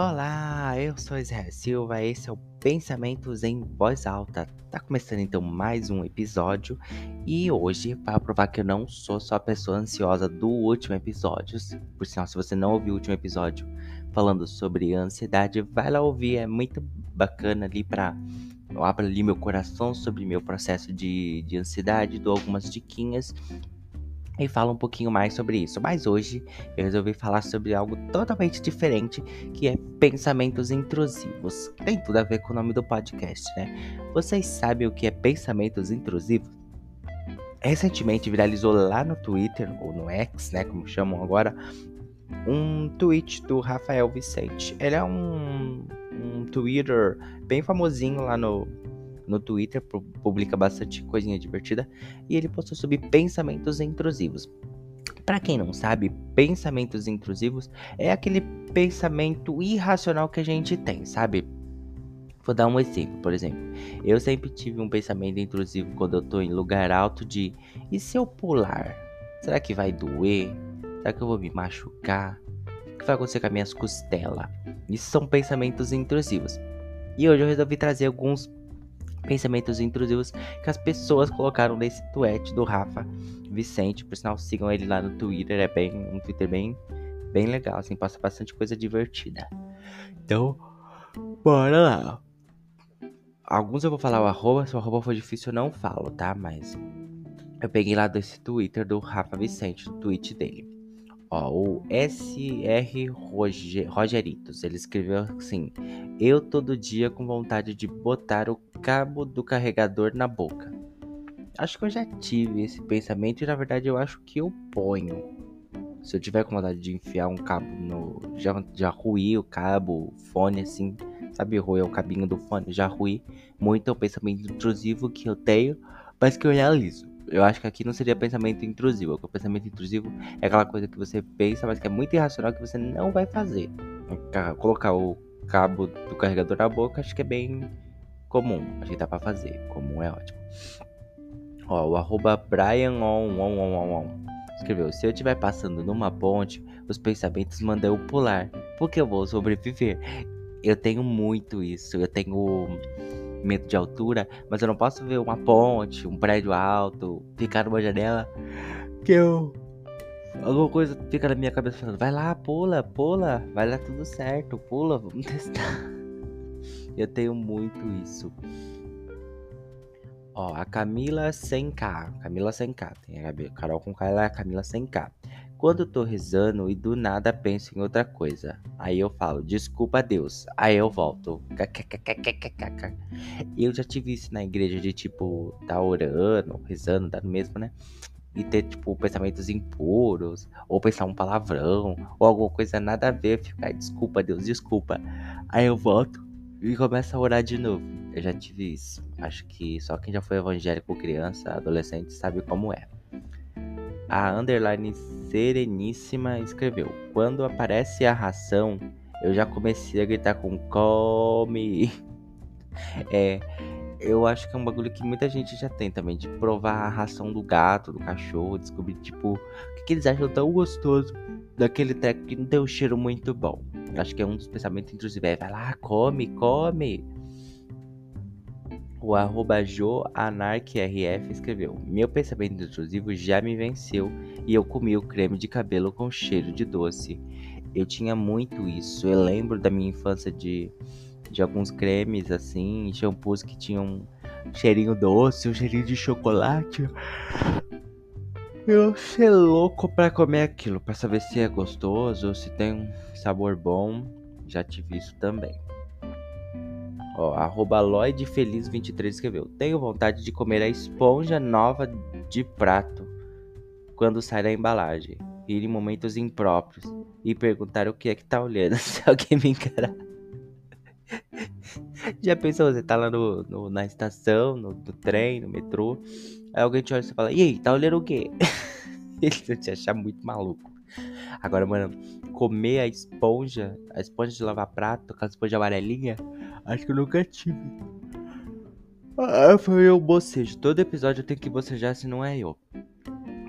Olá, eu sou Israel Silva, esse é o Pensamentos em Voz Alta. Tá começando então mais um episódio e hoje, para provar que eu não sou só a pessoa ansiosa do último episódio, por sinal, se você não ouviu o último episódio falando sobre ansiedade, vai lá ouvir, é muito bacana ali para eu abro ali meu coração sobre meu processo de, de ansiedade, dou algumas diquinhas e fala um pouquinho mais sobre isso. Mas hoje eu resolvi falar sobre algo totalmente diferente, que é pensamentos intrusivos. Tem tudo a ver com o nome do podcast, né? Vocês sabem o que é pensamentos intrusivos? Recentemente viralizou lá no Twitter, ou no X, né, como chamam agora, um tweet do Rafael Vicente. Ele é um, um Twitter bem famosinho lá no, no Twitter, publica bastante coisinha divertida, e ele postou sobre pensamentos intrusivos. Para quem não sabe, pensamentos intrusivos é aquele pensamento irracional que a gente tem, sabe? Vou dar um exemplo, por exemplo. Eu sempre tive um pensamento intrusivo quando eu tô em lugar alto de e se eu pular? Será que vai doer? Será que eu vou me machucar? O que vai acontecer com as minhas costelas? Isso são pensamentos intrusivos. E hoje eu resolvi trazer alguns pensamentos intrusivos que as pessoas colocaram nesse tweet do Rafa Vicente. Por sinal, sigam ele lá no Twitter, é bem um Twitter bem, bem legal, assim, passa bastante coisa divertida. Então, bora lá. Alguns eu vou falar o arroba, se o arroba for difícil eu não falo, tá? Mas eu peguei lá desse Twitter do Rafa Vicente, o tweet dele. Ó, o SR Rogeritos, ele escreveu assim: Eu todo dia com vontade de botar o cabo do carregador na boca. Acho que eu já tive esse pensamento e na verdade eu acho que eu ponho. Se eu tiver com vontade de enfiar um cabo no. Já, já ruí o cabo, fone assim, sabe? Ruir o cabinho do fone, já ruí muito. É um pensamento intrusivo que eu tenho, mas que eu realizo eu acho que aqui não seria pensamento intrusivo. O pensamento intrusivo é aquela coisa que você pensa, mas que é muito irracional que você não vai fazer. Colocar o cabo do carregador na boca, acho que é bem comum. Acho que dá pra fazer. Comum é ótimo. Ó, o arroba Brian on, on, on, on, escreveu: Se eu estiver passando numa ponte, os pensamentos mandam eu pular, porque eu vou sobreviver. Eu tenho muito isso. Eu tenho medo de altura, mas eu não posso ver uma ponte, um prédio alto, ficar numa janela que eu. Alguma coisa fica na minha cabeça falando, vai lá, pula, pula, vai lá tudo certo, pula, vamos testar. Eu tenho muito isso. Ó, a Camila 100k. Camila 100k. Tem a Carol com K, ela é a Camila 100k. Quando eu tô rezando e do nada penso em outra coisa. Aí eu falo, desculpa Deus. Aí eu volto. Eu já tive isso na igreja de tipo, tá orando, rezando, tá no mesmo, né? E ter, tipo, pensamentos impuros, ou pensar um palavrão, ou alguma coisa nada a ver, ficar, desculpa Deus, desculpa. Aí eu volto e começo a orar de novo. Eu já tive isso. Acho que só quem já foi evangélico criança, adolescente, sabe como é. A underline Sereníssima escreveu: Quando aparece a ração, eu já comecei a gritar com come. É, eu acho que é um bagulho que muita gente já tem também, de provar a ração do gato, do cachorro, descobrir, tipo, o que, que eles acham tão gostoso daquele treco que não tem um cheiro muito bom. Acho que é um dos pensamentos intrusivos. É, vai lá, come, come. O arroba joanarcrf escreveu: Meu pensamento intrusivo já me venceu e eu comi o creme de cabelo com cheiro de doce. Eu tinha muito isso. Eu lembro da minha infância de, de alguns cremes assim, shampoos que tinham um cheirinho doce, um cheirinho de chocolate. Eu ser louco pra comer aquilo, pra saber se é gostoso, se tem um sabor bom. Já tive isso também. Ó, arroba Lloydfeliz23 escreveu: Tenho vontade de comer a esponja nova de prato quando sai da embalagem, ir em momentos impróprios e perguntar o que é que tá olhando se alguém me encarar. Já pensou, você tá lá no, no na estação, no, no, trem, no metrô, aí alguém te olha e você fala, e aí, tá olhando o quê? Eles vão te achar muito maluco. Agora, mano, comer a esponja, a esponja de lavar prato, aquela esponja amarelinha, acho que eu nunca tive. Ah, foi eu bocejo. Todo episódio eu tenho que bocejar se não é eu.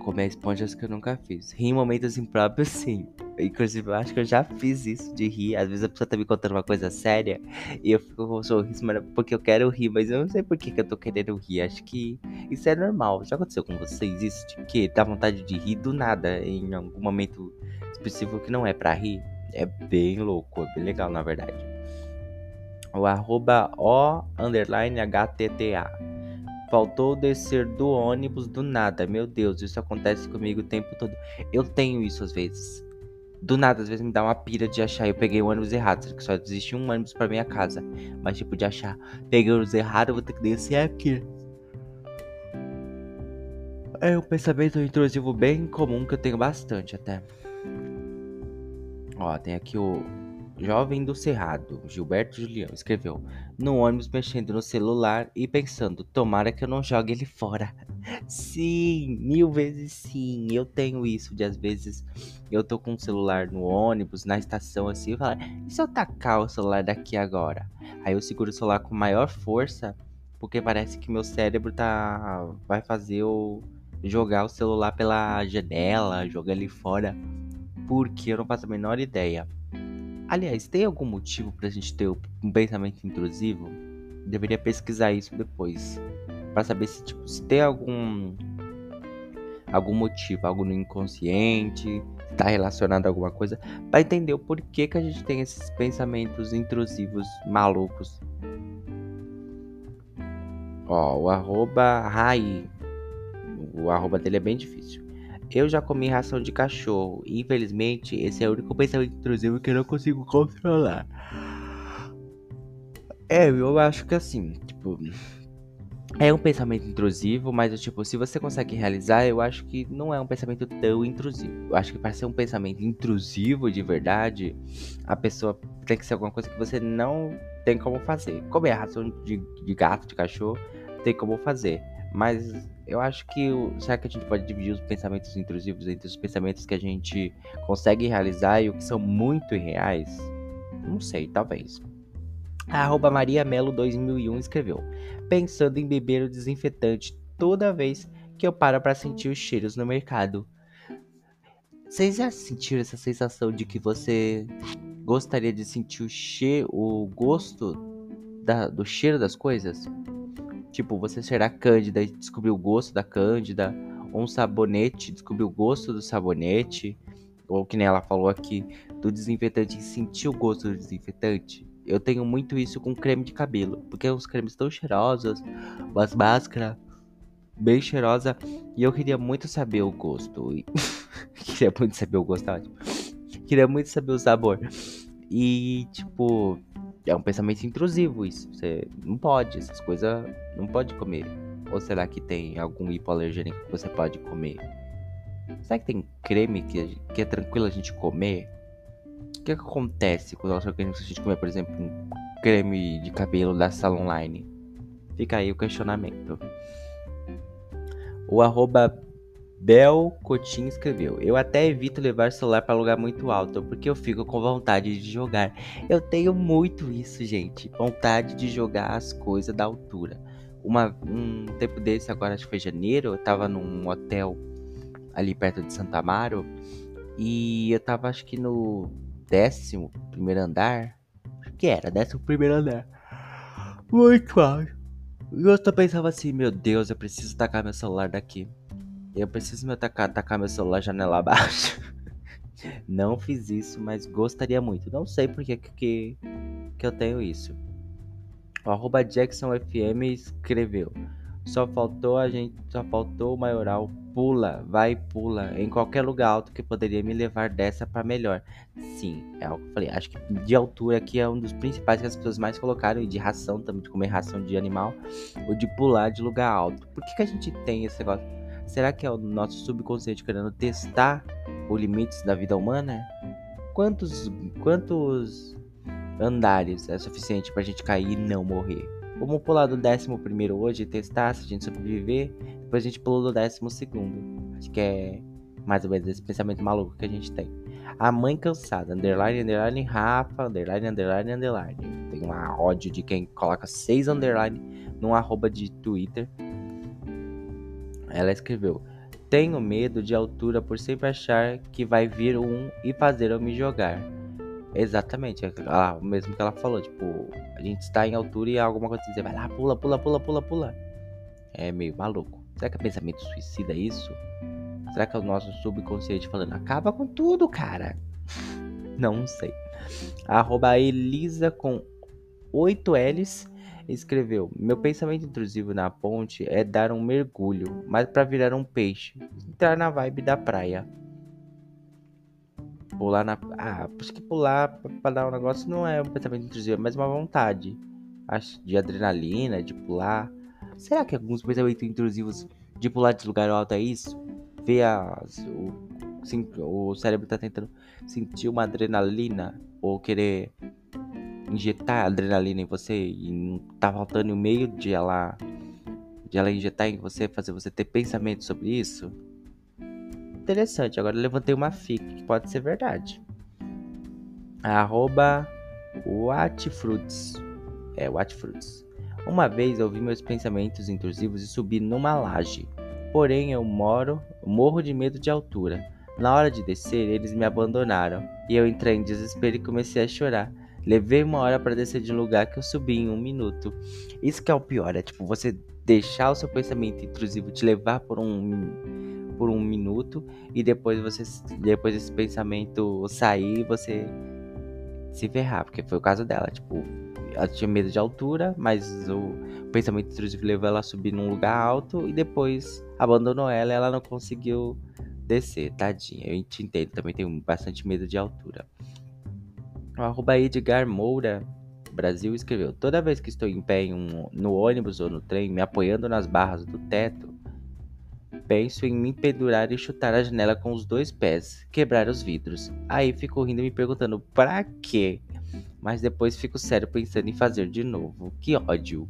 Comer esponjas que eu nunca fiz. Rir em momentos impróprios, sim. Inclusive, eu acho que eu já fiz isso de rir. Às vezes a pessoa tá me contando uma coisa séria e eu fico com um sorriso, mas porque eu quero rir, mas eu não sei por que, que eu tô querendo rir. Acho que isso é normal. Já aconteceu com vocês isso? De que dá vontade de rir do nada em algum momento específico que não é pra rir? É bem louco, é bem legal na verdade. O arroba O underline HTTA. Faltou descer do ônibus do nada. Meu Deus, isso acontece comigo o tempo todo. Eu tenho isso às vezes. Do nada, às vezes me dá uma pira de achar. Eu peguei o ônibus errado, que só existe um ônibus pra minha casa. Mas, tipo, de achar. Peguei o ônibus errado, eu vou ter que descer aqui. É um pensamento intrusivo bem comum que eu tenho bastante até. Ó, tem aqui o Jovem do Cerrado, Gilberto Julião, escreveu: No ônibus mexendo no celular e pensando, tomara que eu não jogue ele fora. sim, mil vezes sim. Eu tenho isso de às vezes eu tô com o celular no ônibus, na estação assim, e falo, e se eu tacar o celular daqui agora? Aí eu seguro o celular com maior força, porque parece que meu cérebro tá. vai fazer eu jogar o celular pela janela, jogar ele fora. Porque eu não faço a menor ideia. Aliás, tem algum motivo pra gente ter um pensamento intrusivo? Deveria pesquisar isso depois. para saber se, tipo, se tem algum. algum motivo, algo no inconsciente, tá relacionado a alguma coisa, para entender o porquê que a gente tem esses pensamentos intrusivos malucos. Ó, o arroba Rai. O arroba dele é bem difícil. Eu já comi ração de cachorro. E, infelizmente, esse é o único pensamento intrusivo que eu não consigo controlar. É, eu acho que assim, tipo. É um pensamento intrusivo, mas tipo, se você consegue realizar, eu acho que não é um pensamento tão intrusivo. Eu acho que para ser um pensamento intrusivo de verdade, a pessoa tem que ser alguma coisa que você não tem como fazer. Comer ração de, de gato, de cachorro, tem como fazer. Mas eu acho que. Será que a gente pode dividir os pensamentos intrusivos entre os pensamentos que a gente consegue realizar e o que são muito irreais? Não sei, talvez. A Maria Melo 2001 escreveu: Pensando em beber o desinfetante toda vez que eu paro para sentir os cheiros no mercado. Vocês já sentiram essa sensação de que você gostaria de sentir o cheiro, o gosto da, do cheiro das coisas? Tipo, você cheirar cândida e descobrir o gosto da cândida, ou um sabonete, descobrir o gosto do sabonete, ou que nem ela falou aqui, do desinfetante e sentir o gosto do desinfetante. Eu tenho muito isso com creme de cabelo, porque os cremes tão cheirosos, as máscaras bem cheirosa, e eu queria muito saber o gosto. queria muito saber o gosto, tá. Queria muito saber o sabor. E tipo, é um pensamento intrusivo isso. Você não pode, essas coisas não pode comer. Ou será que tem algum hipoalergênico que você pode comer? Será que tem creme que, que é tranquilo a gente comer? O que, acontece quando nosso organismo se a gente comer, por exemplo, um creme de cabelo da Salon Line? Fica aí o questionamento. O arroba Bel Coutinho escreveu: Eu até evito levar celular para lugar muito alto, porque eu fico com vontade de jogar. Eu tenho muito isso, gente. Vontade de jogar as coisas da altura. Uma, um tempo desse, agora acho que foi janeiro, eu tava num hotel ali perto de Santa Amaro. E eu tava acho que no décimo primeiro andar. Acho que era, décimo primeiro andar. Muito alto. E eu só pensava assim, meu Deus, eu preciso tacar meu celular daqui. Eu preciso me atacar, atacar meu celular janela abaixo. Não fiz isso, mas gostaria muito. Não sei por que, que, que eu tenho isso. O arroba JacksonFM escreveu. Só faltou a gente. Só faltou o maioral. Pula, vai pula. Em qualquer lugar alto que poderia me levar dessa para melhor. Sim, é algo que eu falei. Acho que de altura aqui é um dos principais que as pessoas mais colocaram. E de ração também, de comer ração de animal. Ou de pular de lugar alto. Por que, que a gente tem esse negócio? Será que é o nosso subconsciente querendo testar os limites da vida humana? Quantos, quantos andares é suficiente pra gente cair e não morrer? Vamos pular do décimo primeiro hoje testar se a gente sobreviver. Depois a gente pula do décimo segundo. Acho que é mais ou menos esse pensamento maluco que a gente tem. A mãe cansada, underline, underline, Rafa, underline, underline, underline. Tem um ódio de quem coloca seis underline num arroba de Twitter ela escreveu: Tenho medo de altura por sempre achar que vai vir um e fazer eu me jogar. Exatamente, ah, o mesmo que ela falou, tipo, a gente está em altura e alguma coisa dizer, vai lá, pula, pula, pula, pula, pula. É meio maluco. Será que é pensamento suicida isso? Será que é o nosso subconsciente falando, acaba com tudo, cara? Não sei. Arroba Elisa com 8 L's escreveu: Meu pensamento intrusivo na ponte é dar um mergulho, mas para virar um peixe, entrar na vibe da praia. Pular na. Ah, acho que pular pra dar um negócio não é um pensamento intrusivo, é mais uma vontade. Acho de adrenalina, de pular. Será que alguns pensamentos intrusivos de pular de lugar alto é isso? Ver as, o, o cérebro tá tentando sentir uma adrenalina ou querer injetar adrenalina em você e tá faltando o meio de ela de ela injetar em você, fazer você ter pensamento sobre isso. Interessante, agora eu levantei uma fic que pode ser verdade. Arroba Watfruits. É, Watfruits. Uma vez ouvi meus pensamentos intrusivos e subi numa laje. Porém, eu moro, morro de medo de altura. Na hora de descer, eles me abandonaram e eu entrei em desespero e comecei a chorar. Levei uma hora para descer de um lugar que eu subi em um minuto. Isso que é o pior, é tipo você deixar o seu pensamento intrusivo te levar por um por um minuto e depois você depois desse pensamento sair você se ferrar, porque foi o caso dela, tipo, ela tinha medo de altura, mas o pensamento intrusivo levou ela a subir num lugar alto e depois abandonou ela e ela não conseguiu descer, tadinha. Eu te entendo, também tenho bastante medo de altura. O arroba Edgar Moura Brasil escreveu: Toda vez que estou em pé em um, no ônibus ou no trem, me apoiando nas barras do teto, penso em me pendurar e chutar a janela com os dois pés, quebrar os vidros. Aí fico rindo e me perguntando: pra quê? Mas depois fico sério pensando em fazer de novo. Que ódio.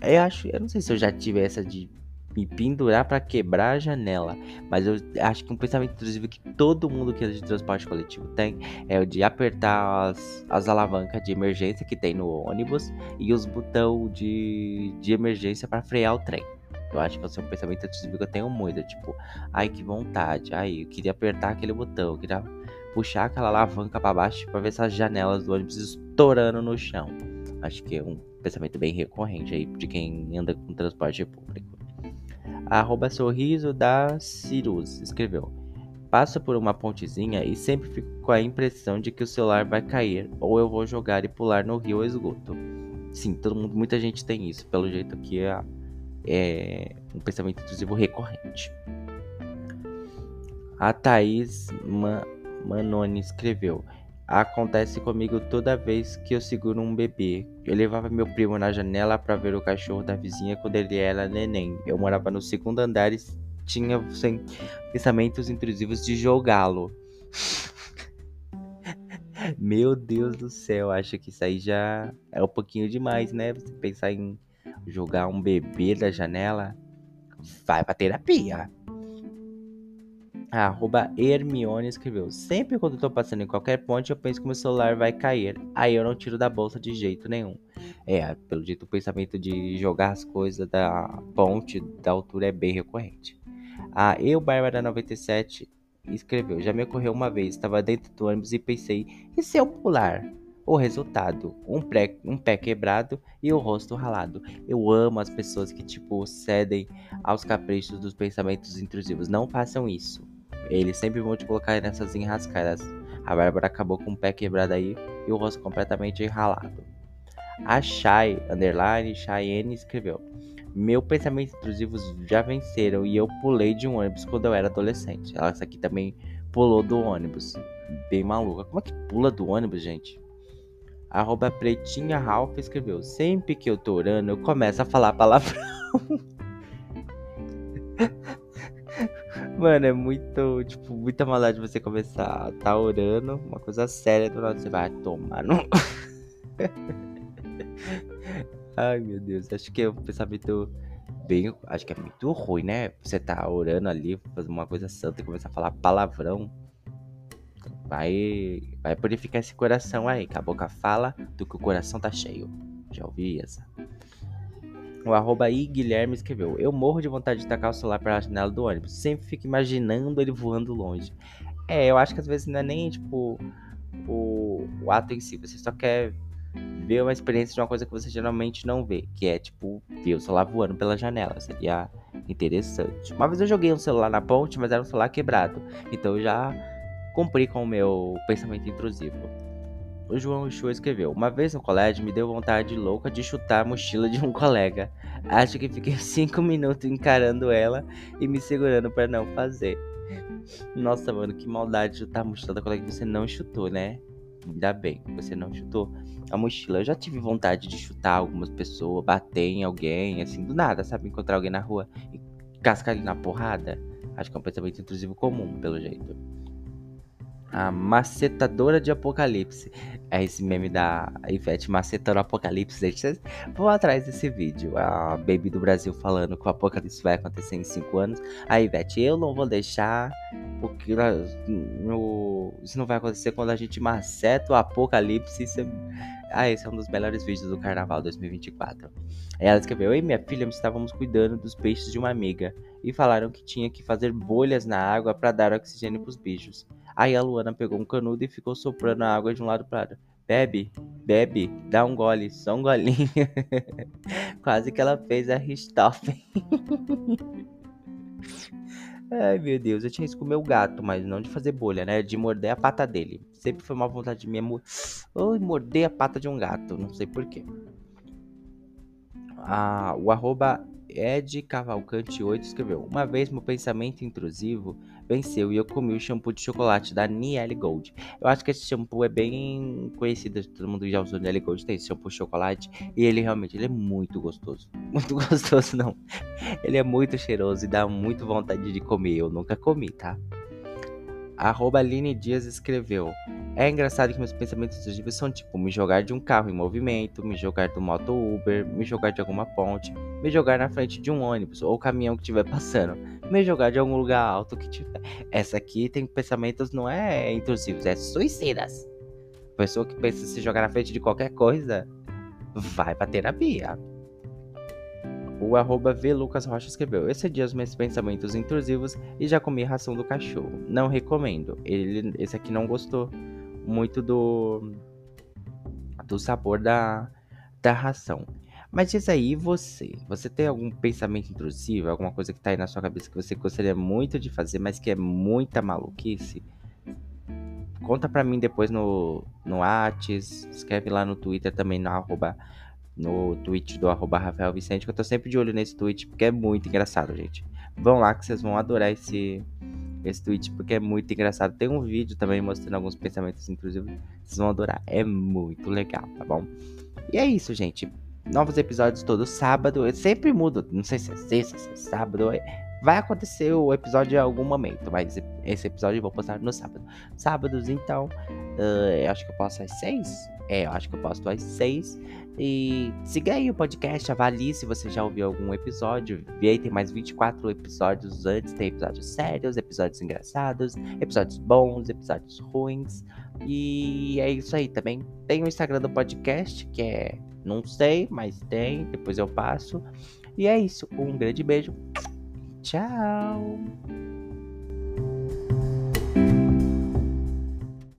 Eu acho, eu não sei se eu já tive essa de me pendurar para quebrar a janela. Mas eu acho que um pensamento intrusivo que todo mundo que é de transporte coletivo tem é o de apertar as, as alavancas de emergência que tem no ônibus e os botões de, de emergência para frear o trem. Eu acho que é um pensamento intrusivo que eu tenho muito. É tipo, ai que vontade, ai eu queria apertar aquele botão, eu queria puxar aquela alavanca para baixo para ver essas janelas do ônibus estourando no chão. Acho que é um pensamento bem recorrente aí de quem anda com transporte público. Arroba sorriso da Cirus escreveu. Passo por uma pontezinha e sempre fico com a impressão de que o celular vai cair ou eu vou jogar e pular no rio esgoto. Sim, todo mundo, muita gente tem isso. Pelo jeito aqui é, é um pensamento intrusivo recorrente. A Thaís Man Manoni escreveu: Acontece comigo toda vez que eu seguro um bebê. Eu levava meu primo na janela para ver o cachorro da vizinha quando ele era neném. Eu morava no segundo andar e tinha sem pensamentos intrusivos de jogá-lo. meu Deus do céu, acho que isso aí já é um pouquinho demais, né? Você pensar em jogar um bebê da janela. Vai pra terapia. A arroba Hermione escreveu: Sempre quando tô passando em qualquer ponte, eu penso que meu celular vai cair. Aí eu não tiro da bolsa de jeito nenhum. É, pelo jeito o pensamento de jogar as coisas da ponte da altura é bem recorrente. A Eu Bárbara 97 escreveu: Já me ocorreu uma vez, estava dentro do ônibus e pensei: e se eu pular? O resultado: um, pré, um pé quebrado e o rosto ralado. Eu amo as pessoas que, tipo, cedem aos caprichos dos pensamentos intrusivos. Não façam isso. Eles sempre vão te colocar nessas enrascadas. A Bárbara acabou com o pé quebrado aí e o rosto completamente ralado. A Shai, underline, Cheyenne escreveu. Meu pensamentos intrusivos já venceram e eu pulei de um ônibus quando eu era adolescente. Essa aqui também pulou do ônibus. Bem maluca. Como é que pula do ônibus, gente? Arroba Pretinha Ralph escreveu. Sempre que eu tô orando, eu começo a falar palavrão. Mano, é muito, tipo, muita maldade você começar a tá orando, uma coisa séria, do lado você vai tomar no. Ai, meu Deus, acho que é um pensamento bem. Acho que é muito ruim, né? Você tá orando ali, fazer uma coisa santa e começar a falar palavrão. Vai, vai purificar esse coração aí, que a boca fala do que o coração tá cheio. Já ouvi essa? O arroba I Guilherme escreveu: Eu morro de vontade de tacar o celular pela janela do ônibus. Sempre fico imaginando ele voando longe. É, eu acho que às vezes não é nem tipo o, o ato em si. Você só quer ver uma experiência de uma coisa que você geralmente não vê, que é tipo ver o celular voando pela janela. Seria interessante. Uma vez eu joguei um celular na ponte, mas era um celular quebrado. Então eu já cumpri com o meu pensamento intrusivo. O João Chu escreveu: Uma vez no colégio me deu vontade louca de chutar a mochila de um colega. Acho que fiquei cinco minutos encarando ela e me segurando para não fazer. Nossa, mano, que maldade de chutar a mochila da colega que você não chutou, né? Ainda bem, você não chutou a mochila. Eu já tive vontade de chutar algumas pessoas, bater em alguém, assim, do nada, sabe? Encontrar alguém na rua e cascar ali na porrada. Acho que é um pensamento intrusivo comum, pelo jeito. A macetadora de apocalipse. É esse meme da Ivete macetando o apocalipse. Gente, atrás desse vídeo. A Baby do Brasil falando que o apocalipse vai acontecer em 5 anos. A Ivete, eu não vou deixar. Porque isso não vai acontecer quando a gente maceta o apocalipse. Isso é, ah, esse é um dos melhores vídeos do carnaval 2024. Ela escreveu: Eu e minha filha estávamos cuidando dos peixes de uma amiga. E falaram que tinha que fazer bolhas na água para dar oxigênio para os bichos. Aí a Luana pegou um canudo e ficou soprando a água de um lado para outro. Bebe, bebe, dá um gole, só um golinho. Quase que ela fez a Richthofen. Ai meu Deus, eu tinha isso com o meu gato, mas não de fazer bolha, né? De morder a pata dele. Sempre foi uma vontade minha oh, morder a pata de um gato, não sei porquê. Ah, o arroba Ed Cavalcante 8 escreveu: Uma vez meu pensamento intrusivo venceu e eu comi o shampoo de chocolate da Niele Gold. Eu acho que esse shampoo é bem conhecido, todo mundo já usou Niele Gold, tem esse shampoo de chocolate e ele realmente ele é muito gostoso. Muito gostoso não. Ele é muito cheiroso e dá muito vontade de comer. Eu nunca comi, tá? Arroba Aline Dias escreveu: É engraçado que meus pensamentos intrusivos são tipo me jogar de um carro em movimento, me jogar do moto Uber, me jogar de alguma ponte, me jogar na frente de um ônibus ou caminhão que estiver passando, me jogar de algum lugar alto que tiver. Essa aqui tem pensamentos não é intrusivos, é suicidas. Pessoa que pensa se jogar na frente de qualquer coisa, vai pra terapia. O arroba V Lucas Rocha escreveu: Excedi os meus pensamentos intrusivos e já comi ração do cachorro. Não recomendo. Ele, esse aqui não gostou muito do, do sabor da, da ração. Mas diz aí, você, você tem algum pensamento intrusivo, alguma coisa que tá aí na sua cabeça que você gostaria muito de fazer, mas que é muita maluquice? Conta pra mim depois no, no Whats, escreve lá no Twitter também no arroba no tweet do arroba Rafael Vicente, que eu tô sempre de olho nesse tweet, porque é muito engraçado, gente. Vão lá que vocês vão adorar esse, esse tweet, porque é muito engraçado. Tem um vídeo também mostrando alguns pensamentos intrusivos, vocês vão adorar. É muito legal, tá bom? E é isso, gente. Novos episódios todo sábado. Eu sempre mudo, não sei se é sexta, se é sábado. Vai acontecer o episódio em algum momento, mas esse episódio eu vou postar no sábado. Sábados, então, uh, acho que eu posto às seis. É, eu acho que eu posto às seis. E siga aí o podcast, avalie se você já ouviu algum episódio. Vi aí, tem mais 24 episódios antes. Tem episódios sérios, episódios engraçados, episódios bons, episódios ruins. E é isso aí também. Tem o Instagram do podcast, que é não sei, mas tem, depois eu passo. E é isso. Um grande beijo. Tchau.